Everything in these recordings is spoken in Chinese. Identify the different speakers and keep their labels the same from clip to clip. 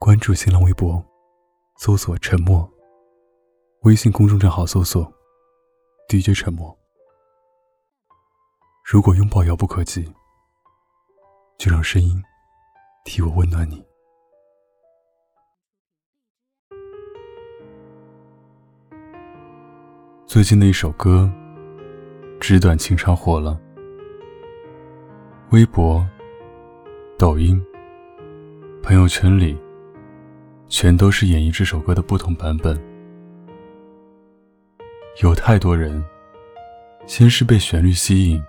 Speaker 1: 关注新浪微博，搜索“沉默”。微信公众账号搜索 “DJ 沉默”。如果拥抱遥不可及，就让声音替我温暖你。最近的一首歌《纸短情长》火了，微博、抖音、朋友圈里，全都是演绎这首歌的不同版本。有太多人，先是被旋律吸引。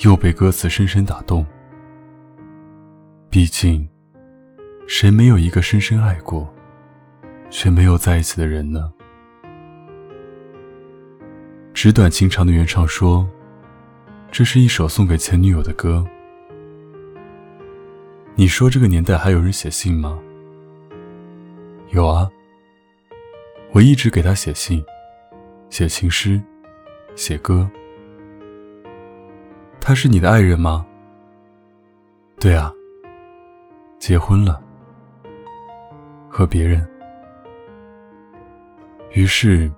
Speaker 1: 又被歌词深深打动。毕竟，谁没有一个深深爱过，却没有在一起的人呢？纸短情长的原唱说：“这是一首送给前女友的歌。”你说这个年代还有人写信吗？有啊，我一直给他写信，写情诗，写歌。他是你的爱人吗？对啊，结婚了，和别人。于是，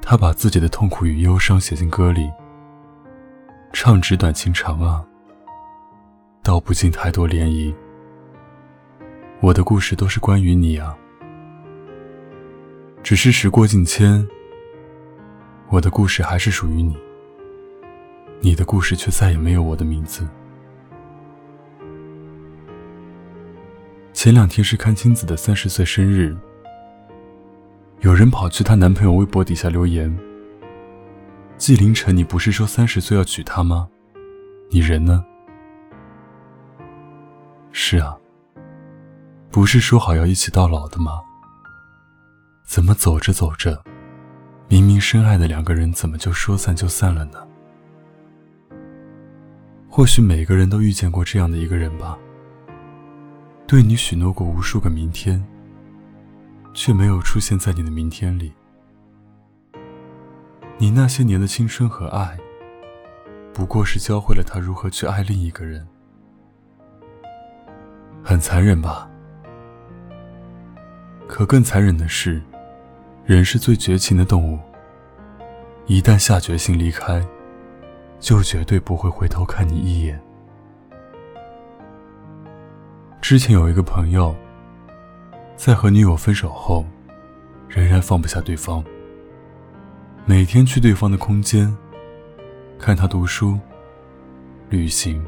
Speaker 1: 他把自己的痛苦与忧伤写进歌里，唱纸短情长啊，道不尽太多涟漪。我的故事都是关于你啊，只是时过境迁，我的故事还是属于你。你的故事却再也没有我的名字。前两天是阚清子的三十岁生日，有人跑去她男朋友微博底下留言：“纪凌尘，你不是说三十岁要娶她吗？你人呢？”是啊，不是说好要一起到老的吗？怎么走着走着，明明深爱的两个人，怎么就说散就散了呢？或许每个人都遇见过这样的一个人吧，对你许诺过无数个明天，却没有出现在你的明天里。你那些年的青春和爱，不过是教会了他如何去爱另一个人。很残忍吧？可更残忍的是，人是最绝情的动物，一旦下决心离开。就绝对不会回头看你一眼。之前有一个朋友，在和女友分手后，仍然放不下对方，每天去对方的空间，看他读书、旅行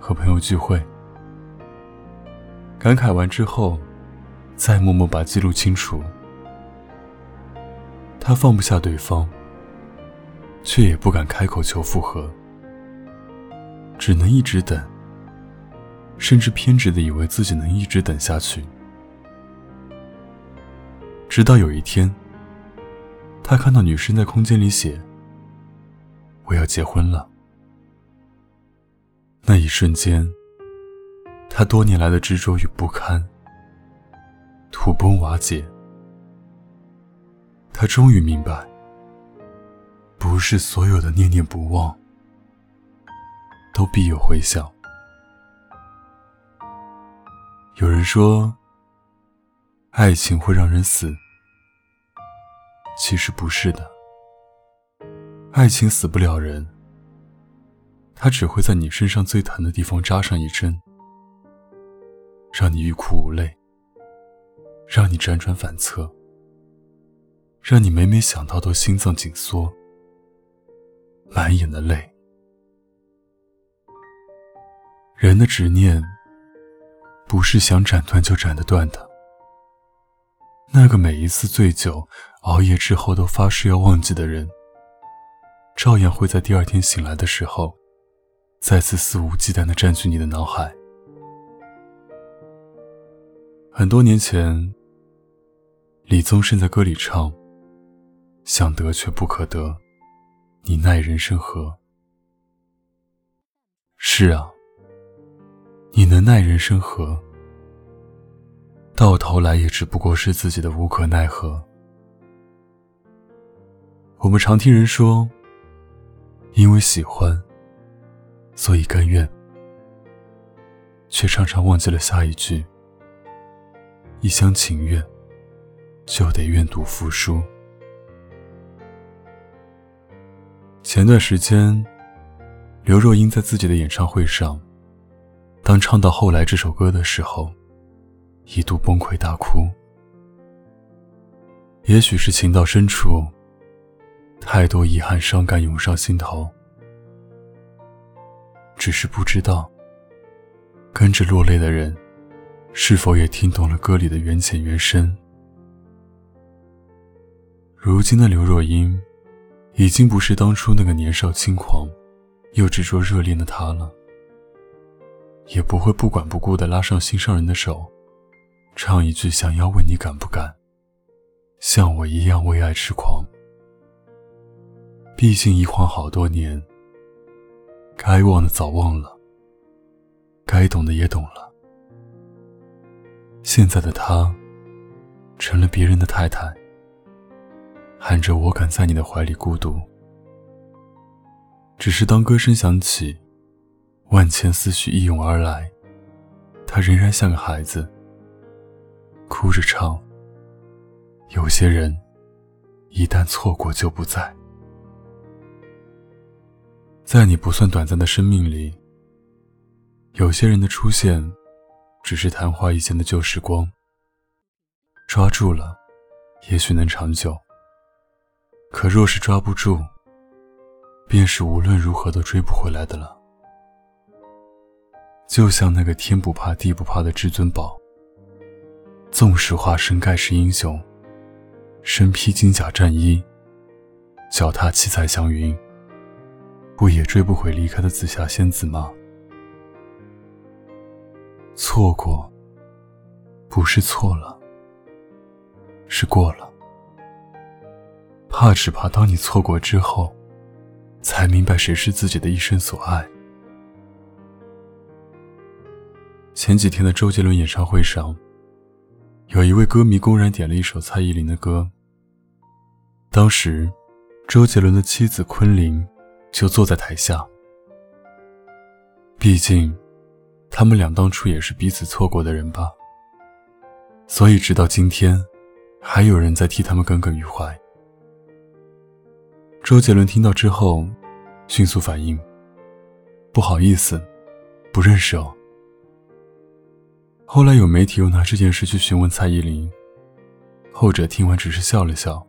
Speaker 1: 和朋友聚会，感慨完之后，再默默把记录清除。他放不下对方。却也不敢开口求复合，只能一直等，甚至偏执的以为自己能一直等下去。直到有一天，他看到女生在空间里写：“我要结婚了。”那一瞬间，他多年来的执着与不堪土崩瓦解，他终于明白。不是所有的念念不忘都必有回响。有人说，爱情会让人死，其实不是的。爱情死不了人，它只会在你身上最疼的地方扎上一针，让你欲哭无泪，让你辗转反侧，让你每每想到都心脏紧缩。满眼的泪，人的执念不是想斩断就斩得断的。那个每一次醉酒、熬夜之后都发誓要忘记的人，照样会在第二天醒来的时候，再次肆无忌惮地占据你的脑海。很多年前，李宗盛在歌里唱：“想得却不可得。”你奈人生何？是啊，你能奈人生何？到头来也只不过是自己的无可奈何。我们常听人说，因为喜欢，所以甘愿，却常常忘记了下一句：一厢情愿，就得愿赌服输。前段时间，刘若英在自己的演唱会上，当唱到后来这首歌的时候，一度崩溃大哭。也许是情到深处，太多遗憾、伤感涌上心头，只是不知道，跟着落泪的人。是否也听懂了歌里的缘浅缘深？如今的刘若英，已经不是当初那个年少轻狂又执着热恋的他了，也不会不管不顾的拉上心上人的手，唱一句“想要问你敢不敢，像我一样为爱痴狂”。毕竟一晃好多年，该忘的早忘了，该懂的也懂了。现在的她，成了别人的太太，喊着“我敢在你的怀里孤独”。只是当歌声响起，万千思绪一涌而来，他仍然像个孩子，哭着唱：“有些人，一旦错过就不在。”在你不算短暂的生命里，有些人的出现。只是昙花一现的旧时光，抓住了，也许能长久；可若是抓不住，便是无论如何都追不回来的了。就像那个天不怕地不怕的至尊宝，纵使化身盖世英雄，身披金甲战衣，脚踏七彩祥云，不也追不回离开的紫霞仙子吗？错过，不是错了，是过了。怕只怕当你错过之后，才明白谁是自己的一生所爱。前几天的周杰伦演唱会上，有一位歌迷公然点了一首蔡依林的歌。当时，周杰伦的妻子昆凌就坐在台下。毕竟。他们俩当初也是彼此错过的人吧，所以直到今天，还有人在替他们耿耿于怀。周杰伦听到之后，迅速反应：“不好意思，不认识哦。”后来有媒体又拿这件事去询问蔡依林，后者听完只是笑了笑，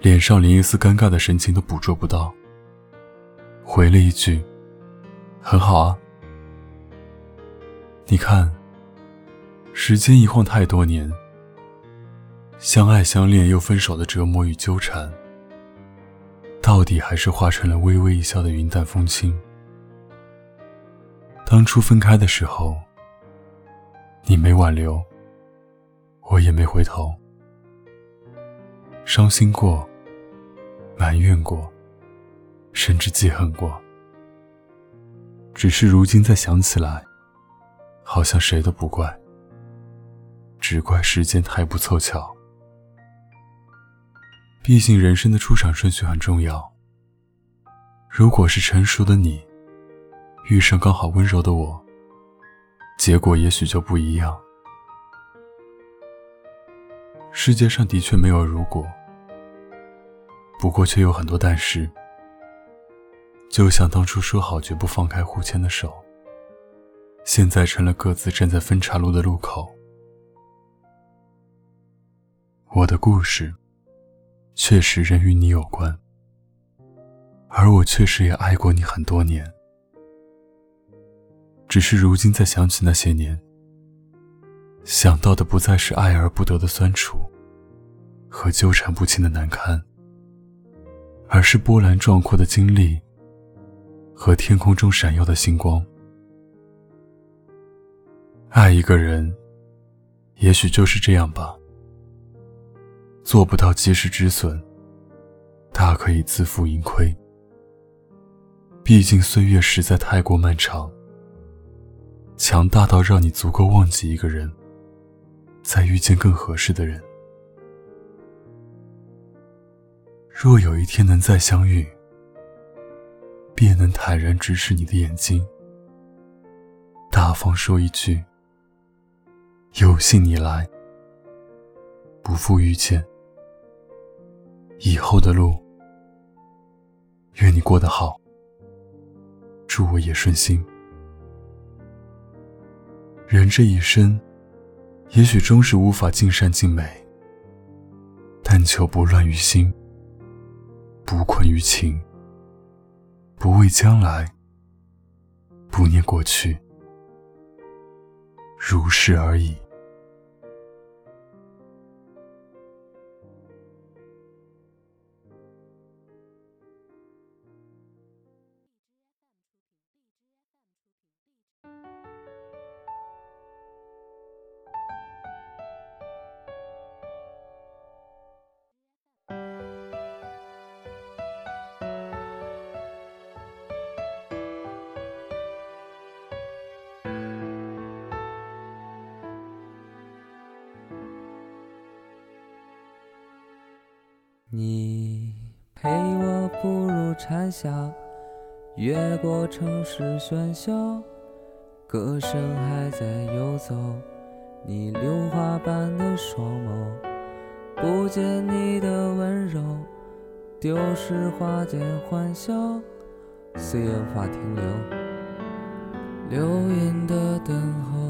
Speaker 1: 脸上连一丝尴尬的神情都捕捉不到，回了一句：“很好啊。”你看，时间一晃太多年，相爱相恋又分手的折磨与纠缠，到底还是化成了微微一笑的云淡风轻。当初分开的时候，你没挽留，我也没回头，伤心过，埋怨过，甚至记恨过，只是如今再想起来。好像谁都不怪，只怪时间太不凑巧。毕竟人生的出场顺序很重要。如果是成熟的你，遇上刚好温柔的我，结果也许就不一样。世界上的确没有如果，不过却有很多但是。就像当初说好绝不放开互牵的手。现在成了各自站在分岔路的路口。我的故事，确实仍与你有关，而我确实也爱过你很多年。只是如今再想起那些年，想到的不再是爱而不得的酸楚，和纠缠不清的难堪，而是波澜壮阔的经历，和天空中闪耀的星光。爱一个人，也许就是这样吧。做不到及时止损，大可以自负盈亏。毕竟岁月实在太过漫长，强大到让你足够忘记一个人，再遇见更合适的人。若有一天能再相遇，便能坦然直视你的眼睛，大方说一句。有幸你来，不负遇见。以后的路，愿你过得好，祝我也顺心。人这一生，也许终是无法尽善尽美，但求不乱于心，不困于情，不畏将来，不念过去，如是而已。
Speaker 2: 你陪我步入蝉夏，越过城市喧嚣，歌声还在游走。你榴花般的双眸，不见你的温柔，丢失花间欢笑，岁月无法停留，流云的等候。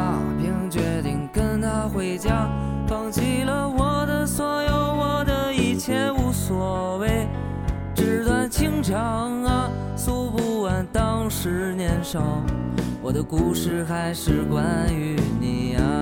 Speaker 2: 长啊，诉不完当时年少，我的故事还是关于你啊。